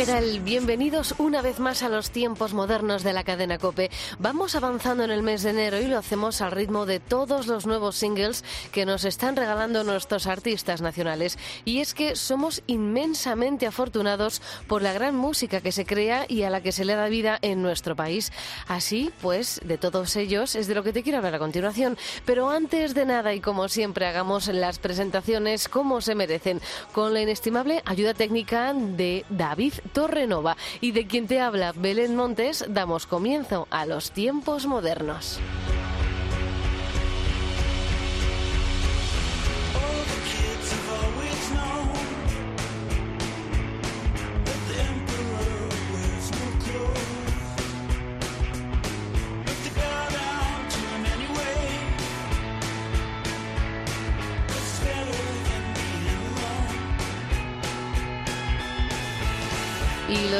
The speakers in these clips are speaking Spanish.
Bienvenidos una vez más a los tiempos modernos de la cadena Cope. Vamos avanzando en el mes de enero y lo hacemos al ritmo de todos los nuevos singles que nos están regalando nuestros artistas nacionales. Y es que somos inmensamente afortunados por la gran música que se crea y a la que se le da vida en nuestro país. Así, pues, de todos ellos es de lo que te quiero hablar a continuación. Pero antes de nada y como siempre hagamos las presentaciones como se merecen, con la inestimable ayuda técnica de David Torrenova y de quien te habla Belén Montes, damos comienzo a los tiempos modernos.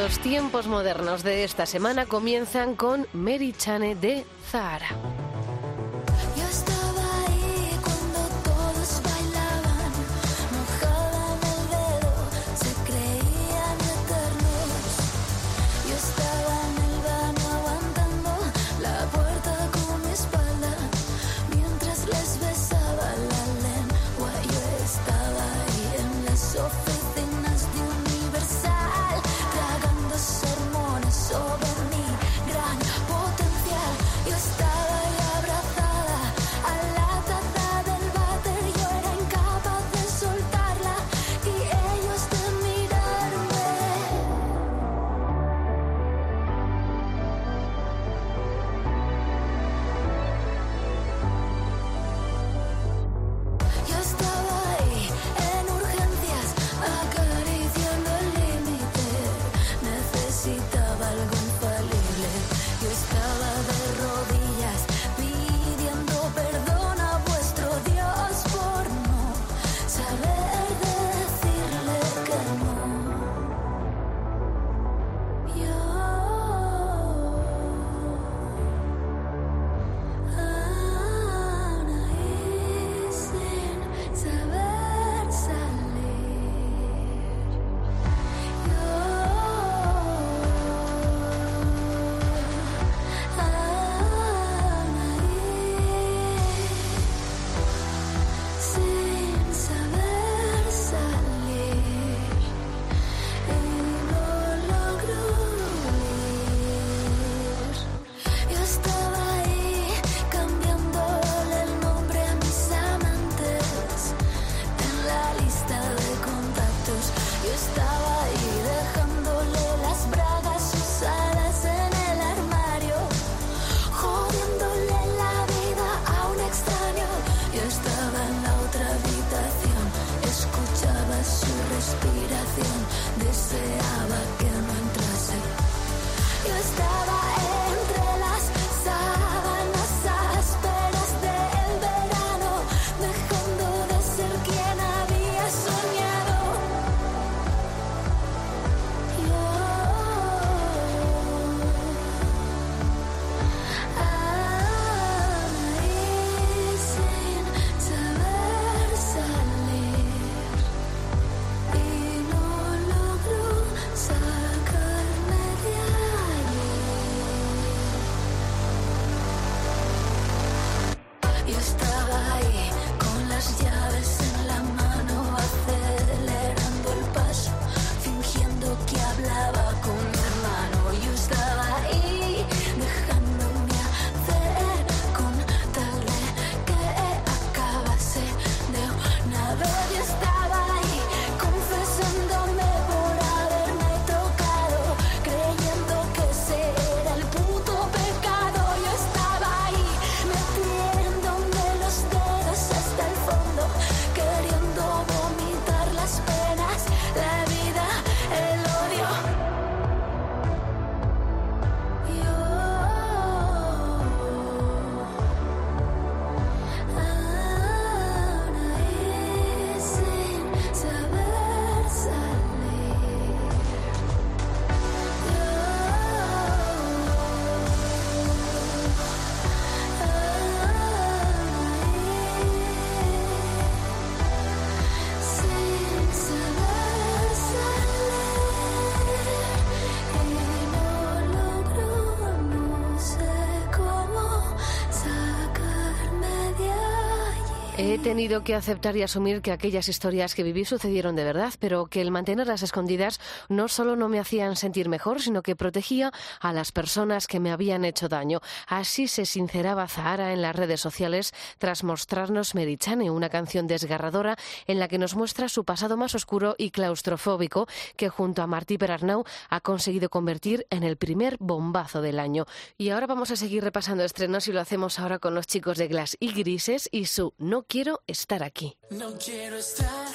Los tiempos modernos de esta semana comienzan con Mary Chane de Zahara. перестала tenido que aceptar y asumir que aquellas historias que viví sucedieron de verdad, pero que el mantenerlas escondidas no solo no me hacían sentir mejor, sino que protegía a las personas que me habían hecho daño. Así se sinceraba Zahara en las redes sociales tras mostrarnos Merichane, una canción desgarradora en la que nos muestra su pasado más oscuro y claustrofóbico, que junto a Martí Perarnau ha conseguido convertir en el primer bombazo del año. Y ahora vamos a seguir repasando estrenos y lo hacemos ahora con los chicos de Glass y Grises y su No quiero estar aquí. No quiero estar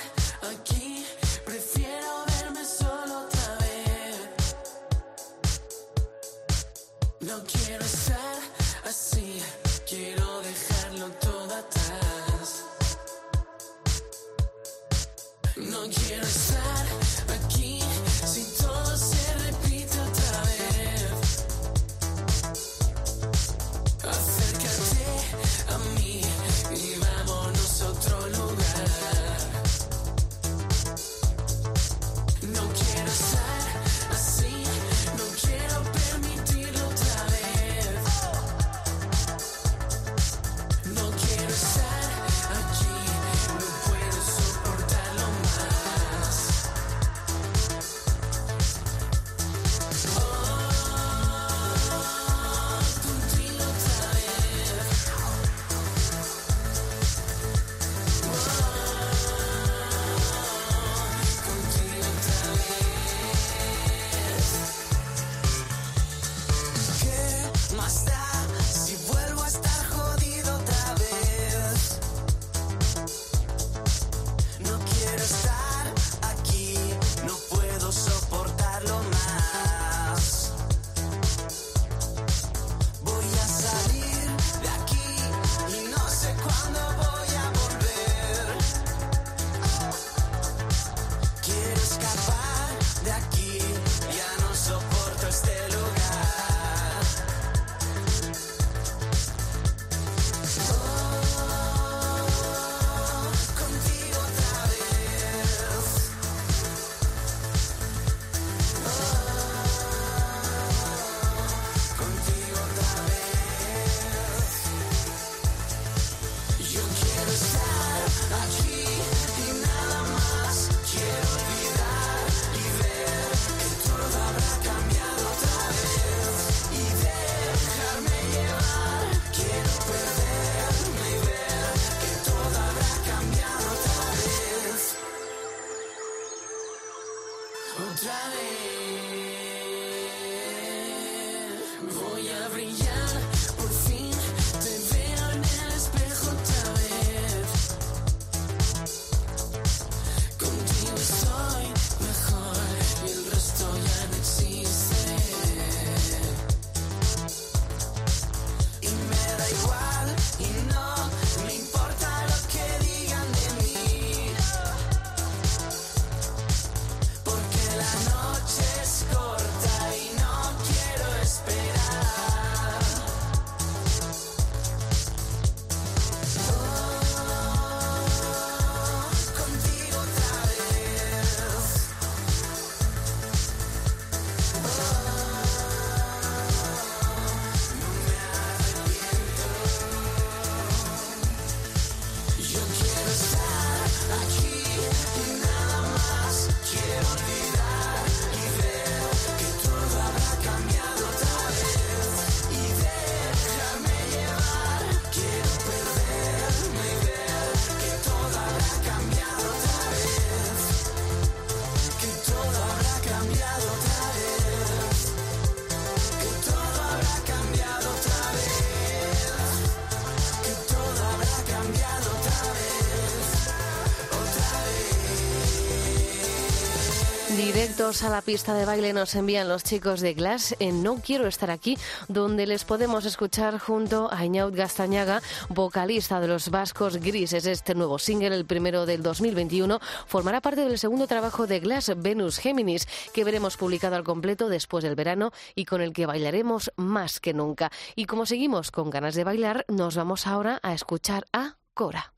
A la pista de baile nos envían los chicos de Glass en No Quiero Estar Aquí, donde les podemos escuchar junto a Iñaut Gastañaga, vocalista de los Vascos Grises. Este nuevo single, el primero del 2021, formará parte del segundo trabajo de Glass, Venus Géminis, que veremos publicado al completo después del verano y con el que bailaremos más que nunca. Y como seguimos con ganas de bailar, nos vamos ahora a escuchar a Cora.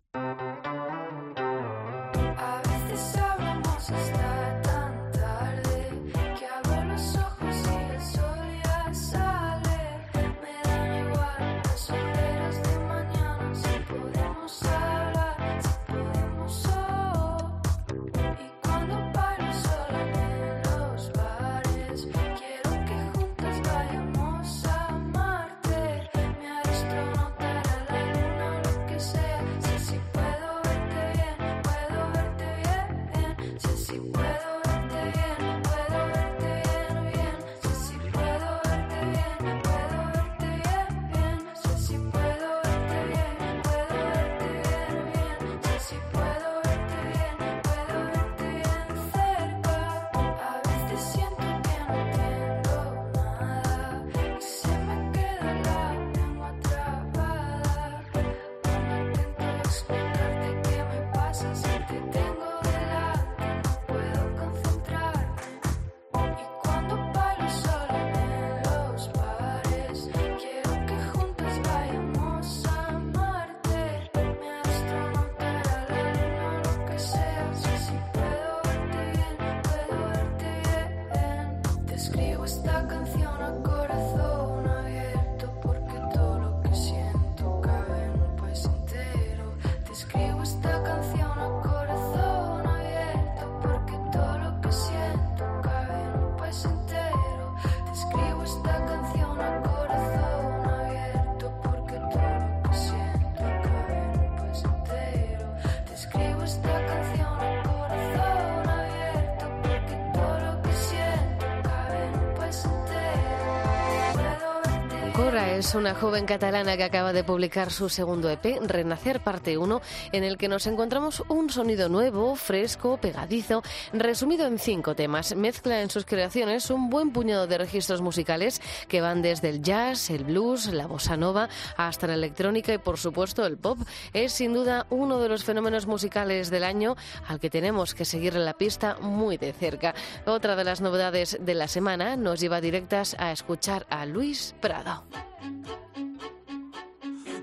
Es una joven catalana que acaba de publicar su segundo EP, Renacer Parte 1, en el que nos encontramos un sonido nuevo, fresco, pegadizo, resumido en cinco temas. Mezcla en sus creaciones un buen puñado de registros musicales que van desde el jazz, el blues, la bossa nova, hasta la electrónica y, por supuesto, el pop. Es sin duda uno de los fenómenos musicales del año al que tenemos que seguir la pista muy de cerca. Otra de las novedades de la semana nos lleva directas a escuchar a Luis Prado.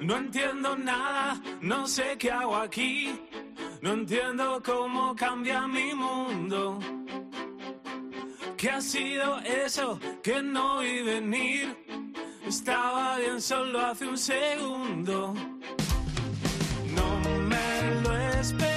No entiendo nada, no sé qué hago aquí. No entiendo cómo cambia mi mundo. ¿Qué ha sido eso que no vi venir? Estaba bien solo hace un segundo. No me lo esperaba.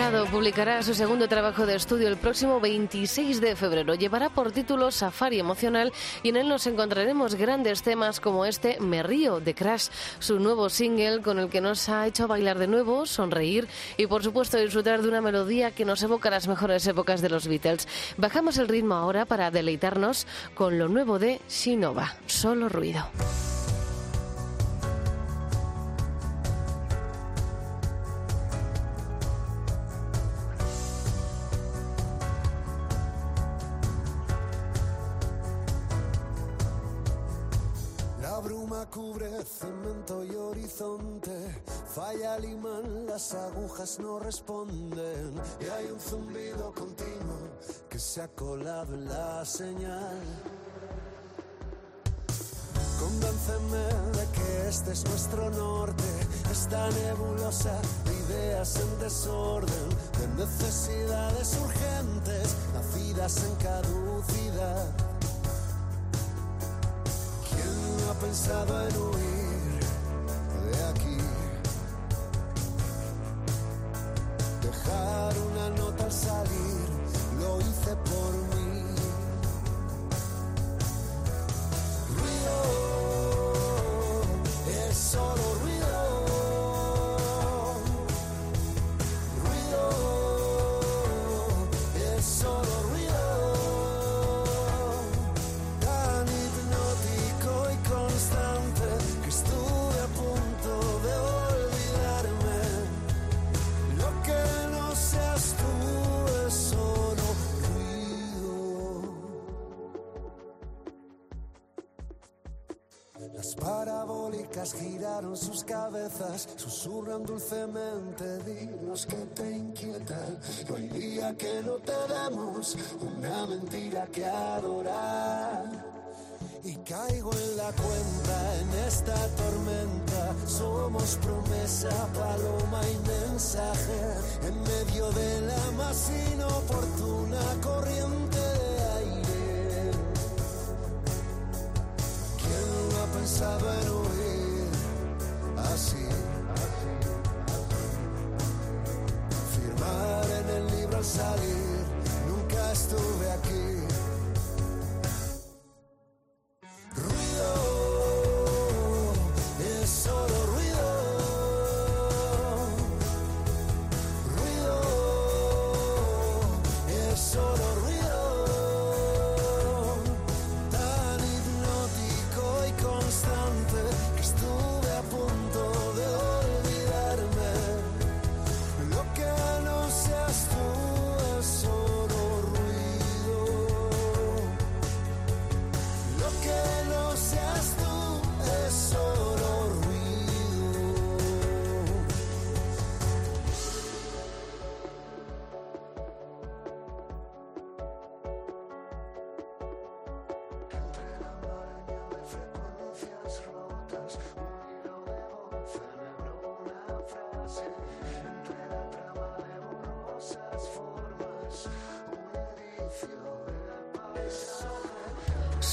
Prado publicará su segundo trabajo de estudio el próximo 26 de febrero. Llevará por título Safari Emocional y en él nos encontraremos grandes temas como este Me Río de Crash, su nuevo single con el que nos ha hecho bailar de nuevo, sonreír y por supuesto disfrutar de una melodía que nos evoca las mejores épocas de los Beatles. Bajamos el ritmo ahora para deleitarnos con lo nuevo de Shinova, solo ruido. Las agujas no responden y hay un zumbido continuo que se ha colado en la señal. Convénceme de que este es nuestro norte, esta nebulosa de ideas en desorden, de necesidades urgentes, nacidas en caducidad. ¿Quién ha pensado en huir Dejar una nota al salir, lo hice por mí. Sus cabezas, susurran dulcemente, dinos que te inquieta. No hay día que no te demos una mentira que adorar. Y caigo en la cuenta en esta tormenta. Somos promesa, paloma y mensaje. En medio de la más inoportuna corriente de aire. ¿Quién no ha pensado en huir nunca estuve aquí.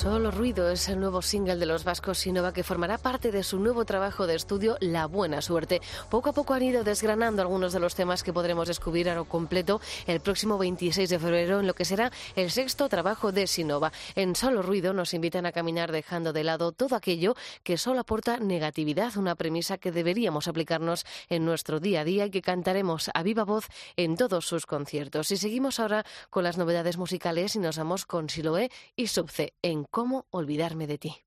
Solo Ruido es el nuevo single de los vascos Sinova que formará parte de su nuevo trabajo de estudio La Buena Suerte. Poco a poco han ido desgranando algunos de los temas que podremos descubrir a lo completo el próximo 26 de febrero en lo que será el sexto trabajo de Sinova. En Solo Ruido nos invitan a caminar dejando de lado todo aquello que solo aporta negatividad, una premisa que deberíamos aplicarnos en nuestro día a día y que cantaremos a viva voz en todos sus conciertos. Y seguimos ahora con las novedades musicales y nos vamos con Siloé y Subce en Cómo olvidarme de ti.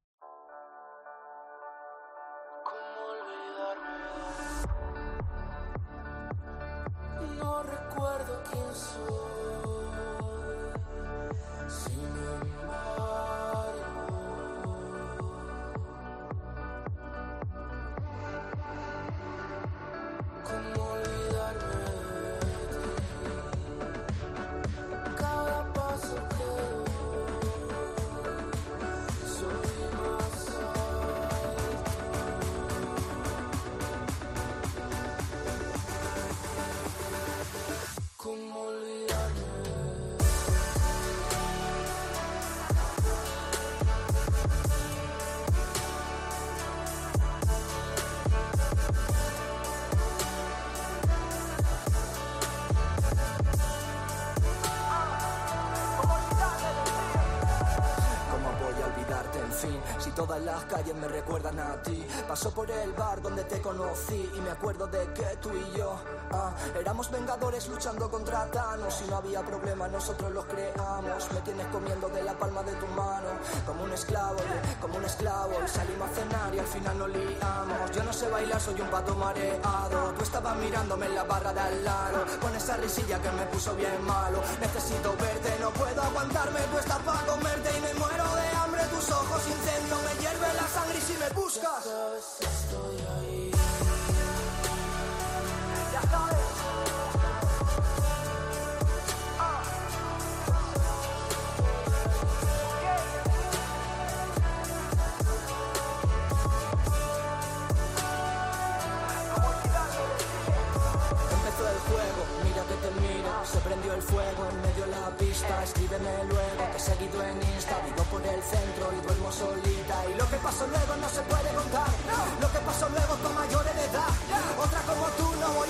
Las calles me recuerdan a ti. Paso por el bar donde te conocí y me acuerdo de que tú y yo ah, éramos vengadores luchando contra Thanos. Y no había problema, nosotros los creamos. Me tienes comiendo de la palma de tu mano, como un esclavo, como un esclavo. Y salimos a cenar y al final nos liamos. Yo no sé bailar, soy un pato mareado. Tú estabas mirándome en la barra de al lado, con esa risilla que me puso bien malo. Necesito verte, no puedo aguantarme. Tú estás para comerte y me muero de hambre. Tus ojos incendio buscas. Juego en medio de la pista. Escríbeme luego, te he seguido en Insta. Vivo por el centro y duermo solita. Y lo que pasó luego no se puede contar. Lo que pasó luego con mayor edad. Otra como tú no voy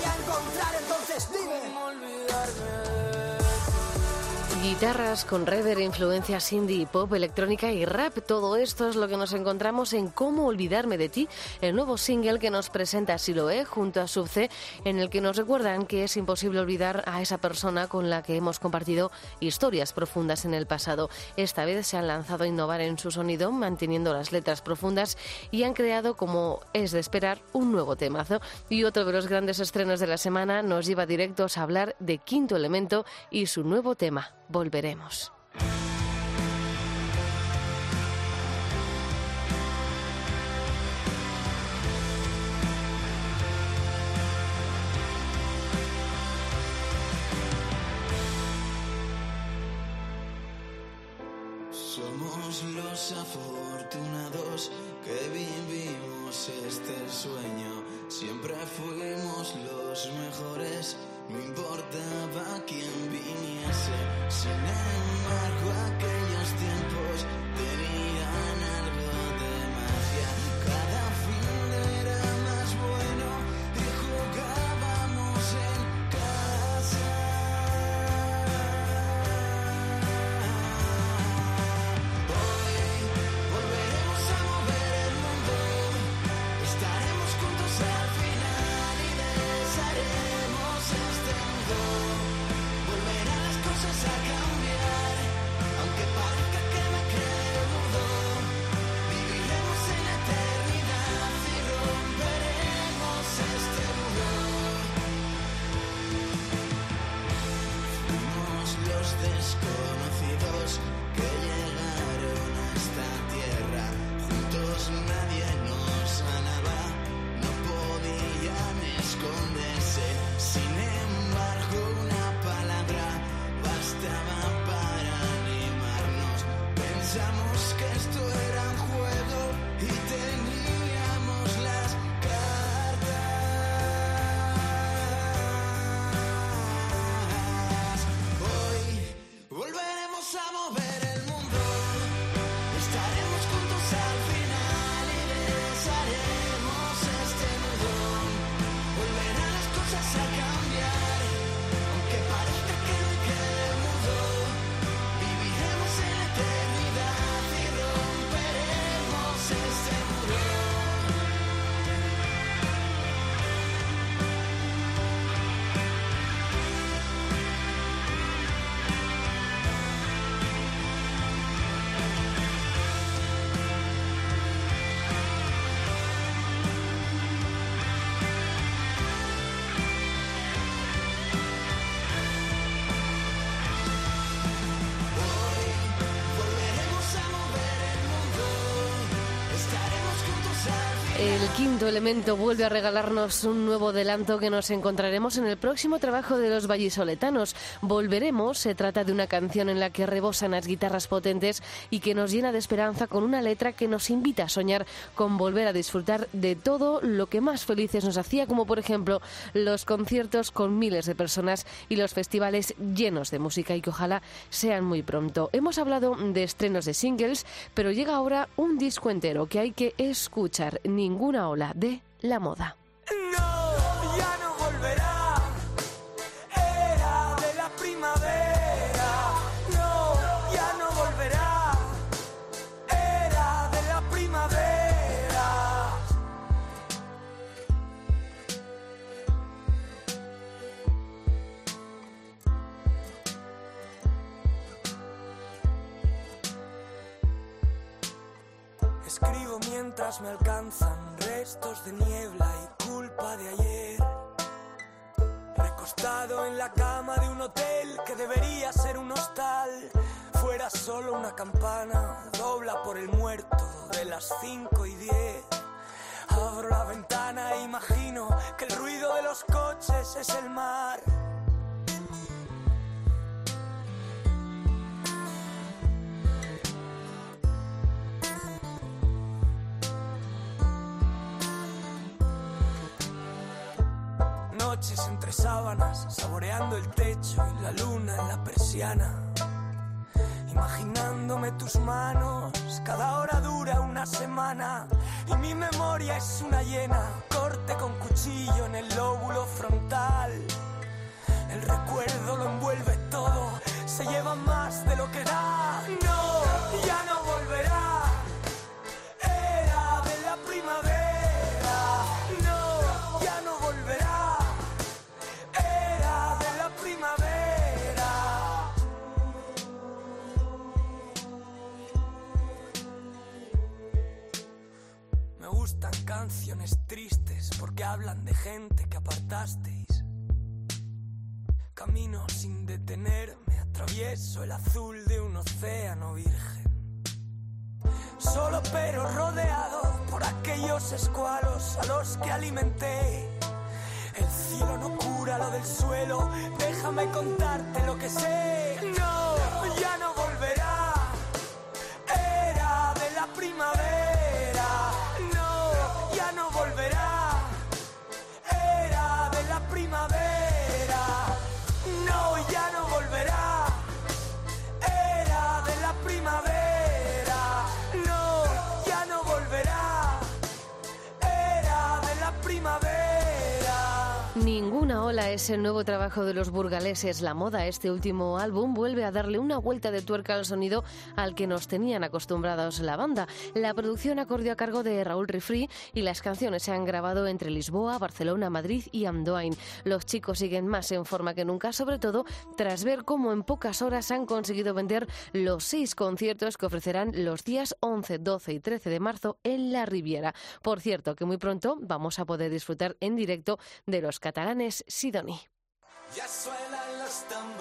Guitarras con reverb, influencias indie, pop, electrónica y rap. Todo esto es lo que nos encontramos en Cómo olvidarme de ti, el nuevo single que nos presenta Siloé junto a Subce, en el que nos recuerdan que es imposible olvidar a esa persona con la que hemos compartido historias profundas en el pasado. Esta vez se han lanzado a innovar en su sonido, manteniendo las letras profundas y han creado, como es de esperar, un nuevo temazo. Y otro de los grandes estrenos de la semana nos lleva directos a hablar de Quinto Elemento y su nuevo tema. Volveremos. Somos los afortunados que vivimos este sueño. Siempre fuimos los mejores, no importaba quién viniese. Sin embargo, aquellos tiempos tenían algo El quinto elemento vuelve a regalarnos un nuevo adelanto que nos encontraremos en el próximo trabajo de los vallisoletanos. Volveremos, se trata de una canción en la que rebosan las guitarras potentes y que nos llena de esperanza con una letra que nos invita a soñar con volver a disfrutar de todo lo que más felices nos hacía, como por ejemplo los conciertos con miles de personas y los festivales llenos de música y que ojalá sean muy pronto. Hemos hablado de estrenos de singles, pero llega ahora un disco entero que hay que escuchar. Ninguna ola de la moda. Escribo mientras me alcanzan restos de niebla y culpa de ayer. Recostado en la cama de un hotel que debería ser un hostal. Fuera solo una campana, dobla por el muerto de las 5 y 10. Abro la ventana e imagino que el ruido de los coches es el mar. Entre sábanas, saboreando el techo y la luna en la persiana. Imaginándome tus manos, cada hora dura una semana y mi memoria es una llena, corte con cuchillo en el lóbulo frontal. El recuerdo lo envuelve todo, se lleva más de lo que da. No, ya no volverá. Canciones tristes porque hablan de gente que apartasteis. Camino sin detenerme, atravieso el azul de un océano virgen. Solo pero rodeado por aquellos escualos a los que alimenté. El cielo no cura lo del suelo, déjame contarte lo que sé. No, Ninguna ola es el nuevo trabajo de los burgaleses. La moda, este último álbum, vuelve a darle una vuelta de tuerca al sonido al que nos tenían acostumbrados la banda. La producción acordió a cargo de Raúl Rifri y las canciones se han grabado entre Lisboa, Barcelona, Madrid y Andoain. Los chicos siguen más en forma que nunca, sobre todo tras ver cómo en pocas horas han conseguido vender los seis conciertos que ofrecerán los días 11, 12 y 13 de marzo en la Riviera. Por cierto, que muy pronto vamos a poder disfrutar en directo de los catalanes Sidoni. Ya suenan los tambores,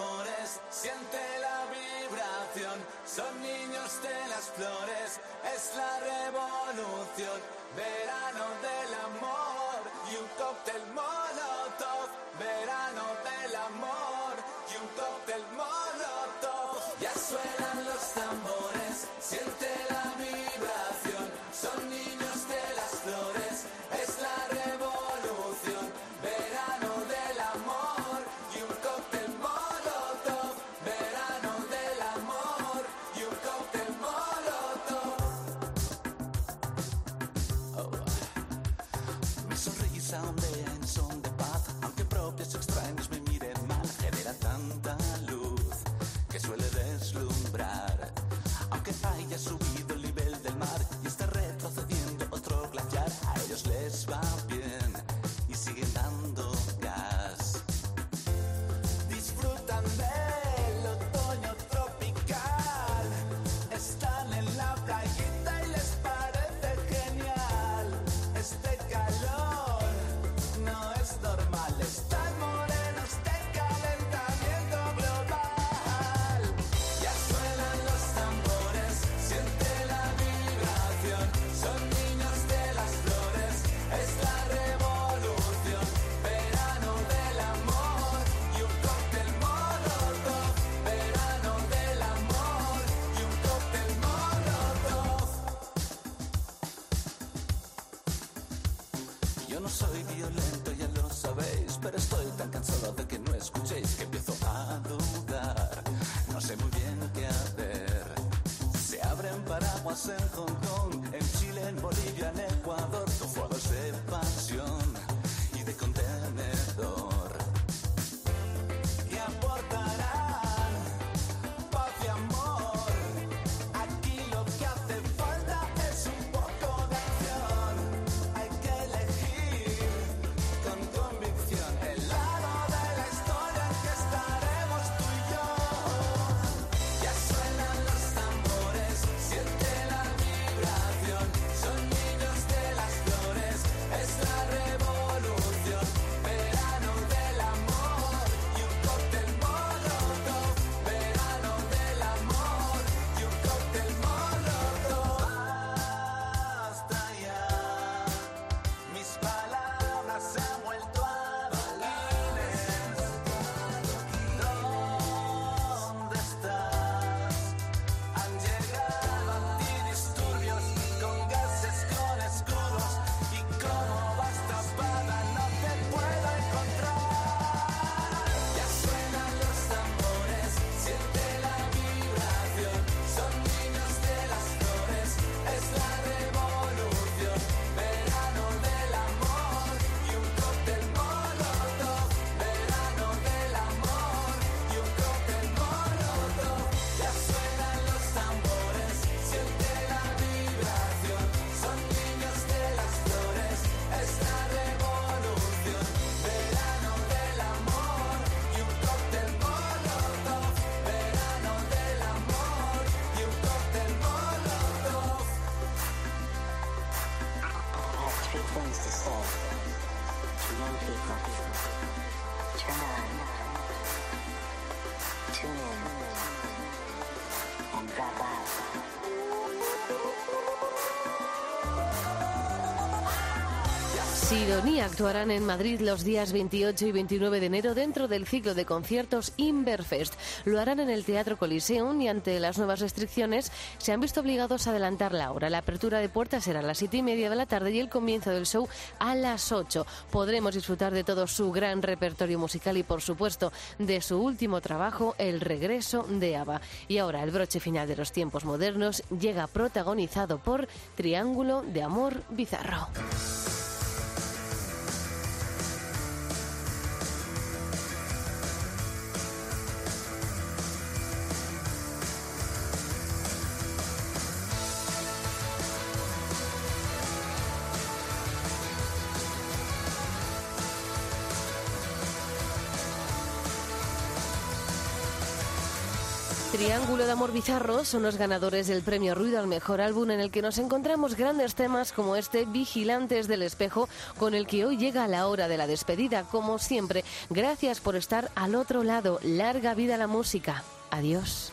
pero estoy tan cansado Sidonia actuarán en Madrid los días 28 y 29 de enero dentro del ciclo de conciertos Inverfest. Lo harán en el Teatro Coliseum y ante las nuevas restricciones se han visto obligados a adelantar la hora. La apertura de puertas será a las 7 y media de la tarde y el comienzo del show a las 8. Podremos disfrutar de todo su gran repertorio musical y, por supuesto, de su último trabajo, El regreso de Ava. Y ahora el broche final de los tiempos modernos llega protagonizado por Triángulo de Amor Bizarro. Triángulo de Amor Bizarro son los ganadores del premio Ruido al mejor álbum en el que nos encontramos grandes temas como este Vigilantes del Espejo con el que hoy llega la hora de la despedida. Como siempre, gracias por estar al otro lado. Larga vida la música. Adiós.